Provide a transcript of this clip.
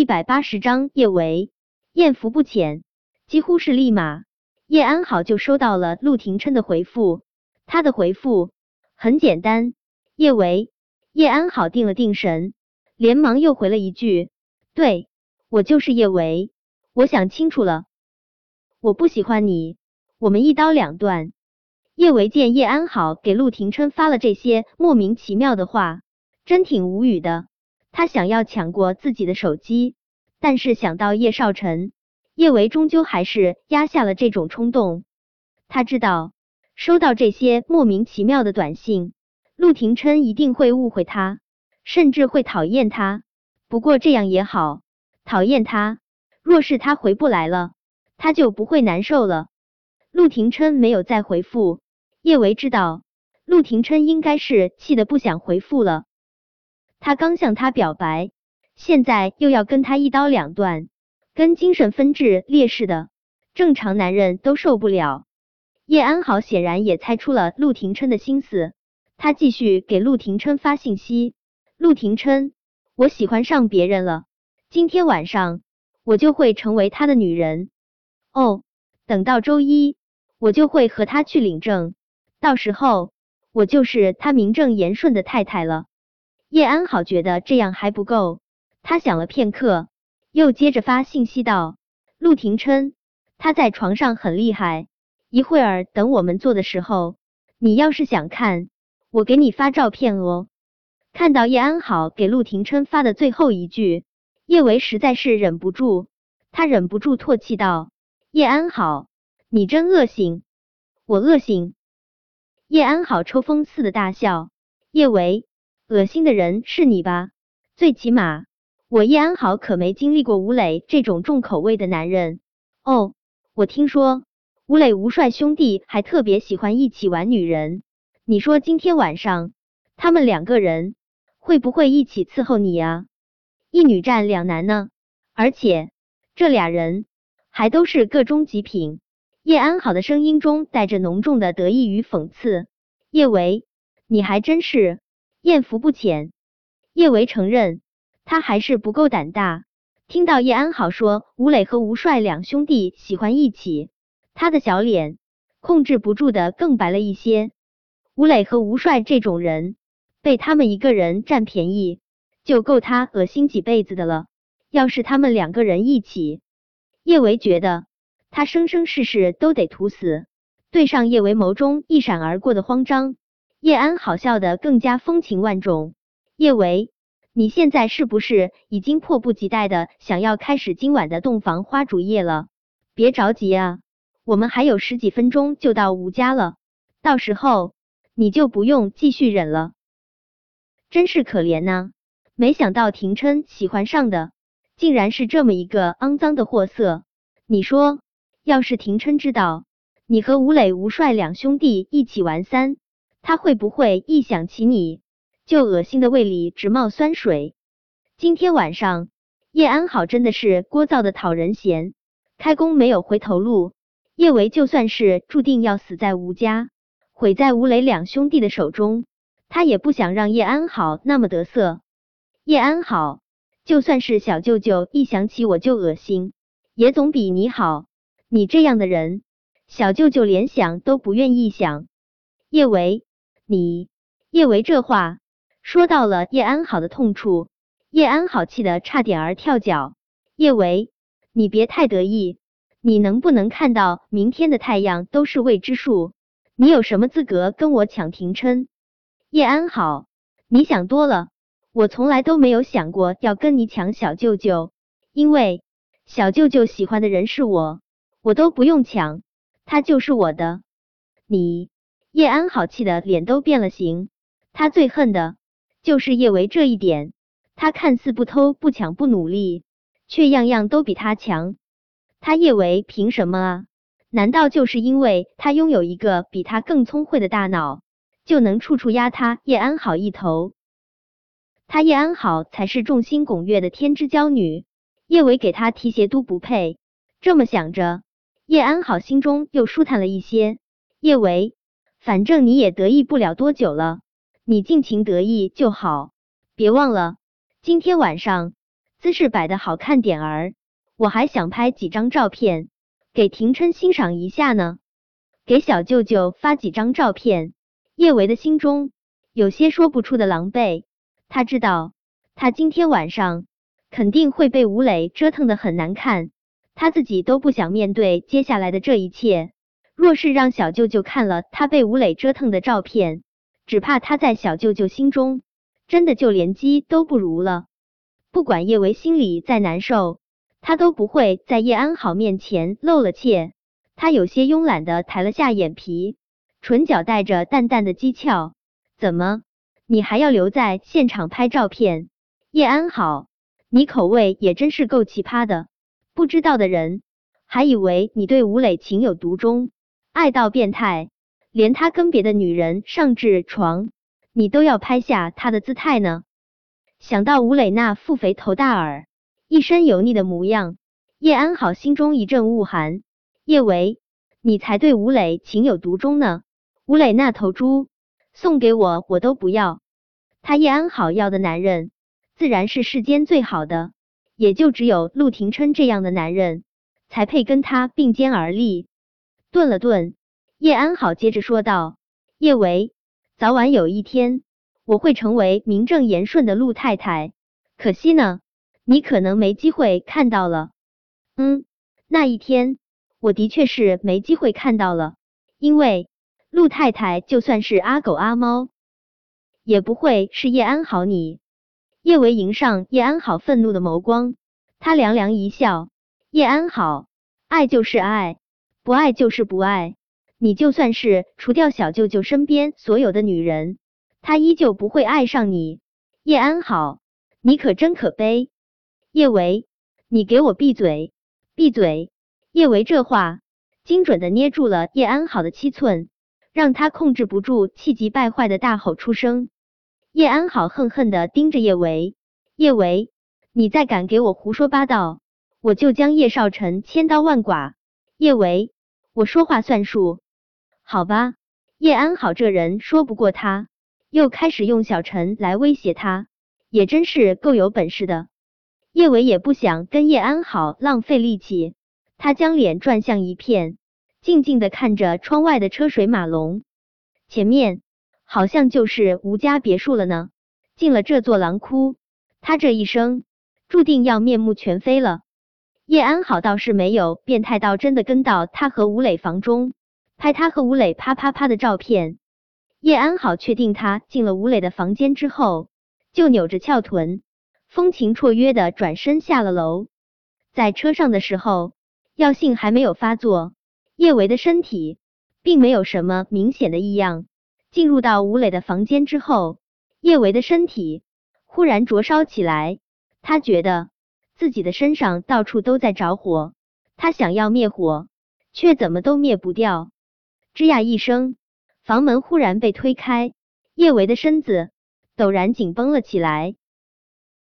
一百八十章叶维艳福不浅，几乎是立马，叶安好就收到了陆廷琛的回复。他的回复很简单：叶维。叶安好定了定神，连忙又回了一句：“对，我就是叶维。我想清楚了，我不喜欢你，我们一刀两断。”叶维见叶安好给陆廷琛发了这些莫名其妙的话，真挺无语的。他想要抢过自己的手机，但是想到叶少晨，叶维终究还是压下了这种冲动。他知道收到这些莫名其妙的短信，陆廷琛一定会误会他，甚至会讨厌他。不过这样也好，讨厌他，若是他回不来了，他就不会难受了。陆廷琛没有再回复，叶维知道陆廷琛应该是气得不想回复了。他刚向他表白，现在又要跟他一刀两断，跟精神分治烈似的，正常男人都受不了。叶安好显然也猜出了陆廷琛的心思，他继续给陆廷琛发信息：“陆廷琛，我喜欢上别人了，今天晚上我就会成为他的女人。哦，等到周一。”我就会和他去领证，到时候我就是他名正言顺的太太了。叶安好觉得这样还不够，他想了片刻，又接着发信息道：“陆廷琛，他在床上很厉害，一会儿等我们做的时候，你要是想看，我给你发照片哦。”看到叶安好给陆廷琛发的最后一句，叶维实在是忍不住，他忍不住唾弃道：“叶安好。”你真恶心，我恶心。叶安好抽风似的大笑。叶维，恶心的人是你吧？最起码我叶安好可没经历过吴磊这种重口味的男人。哦，我听说吴磊吴帅兄弟还特别喜欢一起玩女人。你说今天晚上他们两个人会不会一起伺候你啊？一女战两男呢？而且这俩人还都是个中极品。叶安好的声音中带着浓重的得意与讽刺。叶维，你还真是艳福不浅。叶维承认，他还是不够胆大。听到叶安好说吴磊和吴帅两兄弟喜欢一起，他的小脸控制不住的更白了一些。吴磊和吴帅这种人，被他们一个人占便宜，就够他恶心几辈子的了。要是他们两个人一起，叶维觉得。他生生世世都得图死。对上叶维眸中一闪而过的慌张，叶安好笑的更加风情万种。叶维，你现在是不是已经迫不及待的想要开始今晚的洞房花烛夜了？别着急啊，我们还有十几分钟就到吴家了，到时候你就不用继续忍了。真是可怜呐，没想到廷琛喜欢上的竟然是这么一个肮脏的货色。你说？要是廷琛知道你和吴磊、吴帅两兄弟一起玩三，他会不会一想起你就恶心的胃里直冒酸水？今天晚上叶安好真的是聒噪的讨人嫌，开弓没有回头路。叶维就算是注定要死在吴家，毁在吴磊两兄弟的手中，他也不想让叶安好那么得瑟。叶安好，就算是小舅舅一想起我就恶心，也总比你好。你这样的人，小舅舅连想都不愿意想。叶维，你叶维这话说到了叶安好的痛处，叶安好气得差点儿跳脚。叶维，你别太得意，你能不能看到明天的太阳都是未知数？你有什么资格跟我抢廷琛？叶安好，你想多了，我从来都没有想过要跟你抢小舅舅，因为小舅舅喜欢的人是我。我都不用抢，他就是我的。你叶安好气的脸都变了形，他最恨的就是叶维这一点。他看似不偷不抢不努力，却样样都比他强。他叶维凭什么啊？难道就是因为他拥有一个比他更聪慧的大脑，就能处处压他叶安好一头？他叶安好才是众星拱月的天之娇女，叶维给他提鞋都不配。这么想着。叶安好心中又舒坦了一些。叶维，反正你也得意不了多久了，你尽情得意就好。别忘了，今天晚上姿势摆的好看点儿，我还想拍几张照片给廷琛欣赏一下呢。给小舅舅发几张照片，叶维的心中有些说不出的狼狈。他知道，他今天晚上肯定会被吴磊折腾的很难看，他自己都不想面对接下来的这一切。若是让小舅舅看了他被吴磊折腾的照片，只怕他在小舅舅心中真的就连鸡都不如了。不管叶维心里再难受，他都不会在叶安好面前露了怯。他有些慵懒的抬了下眼皮，唇角带着淡淡的讥诮：“怎么，你还要留在现场拍照片？叶安好，你口味也真是够奇葩的。不知道的人还以为你对吴磊情有独钟，爱到变态，连他跟别的女人上至床，你都要拍下他的姿态呢。”想到吴磊那副肥头大耳、一身油腻的模样，叶安好心中一阵恶寒。叶维，你才对吴磊情有独钟呢！吴磊那头猪送给我，我都不要。他叶安好要的男人，自然是世间最好的，也就只有陆廷琛这样的男人，才配跟他并肩而立。顿了顿，叶安好接着说道：“叶维，早晚有一天，我会成为名正言顺的陆太太。可惜呢，你可能没机会看到了。嗯，那一天。”我的确是没机会看到了，因为陆太太就算是阿狗阿猫，也不会是叶安好你。叶维迎上叶安好愤怒的眸光，他凉凉一笑：“叶安好，爱就是爱，不爱就是不爱。你就算是除掉小舅舅身边所有的女人，他依旧不会爱上你。叶安好，你可真可悲。”叶维，你给我闭嘴，闭嘴！叶维这话精准的捏住了叶安好的七寸，让他控制不住气急败坏的大吼出声。叶安好恨恨的盯着叶维，叶维，你再敢给我胡说八道，我就将叶少晨千刀万剐。叶维，我说话算数，好吧？叶安好这人说不过他，又开始用小陈来威胁他，也真是够有本事的。叶伟也不想跟叶安好浪费力气。他将脸转向一片，静静的看着窗外的车水马龙，前面好像就是吴家别墅了呢。进了这座狼窟，他这一生注定要面目全非了。叶安好倒是没有变态到真的跟到他和吴磊房中拍他和吴磊啪啪啪的照片。叶安好确定他进了吴磊的房间之后，就扭着翘臀，风情绰约的转身下了楼。在车上的时候。药性还没有发作，叶维的身体并没有什么明显的异样。进入到吴磊的房间之后，叶维的身体忽然灼烧起来，他觉得自己的身上到处都在着火，他想要灭火，却怎么都灭不掉。吱呀一声，房门忽然被推开，叶维的身子陡然紧绷了起来。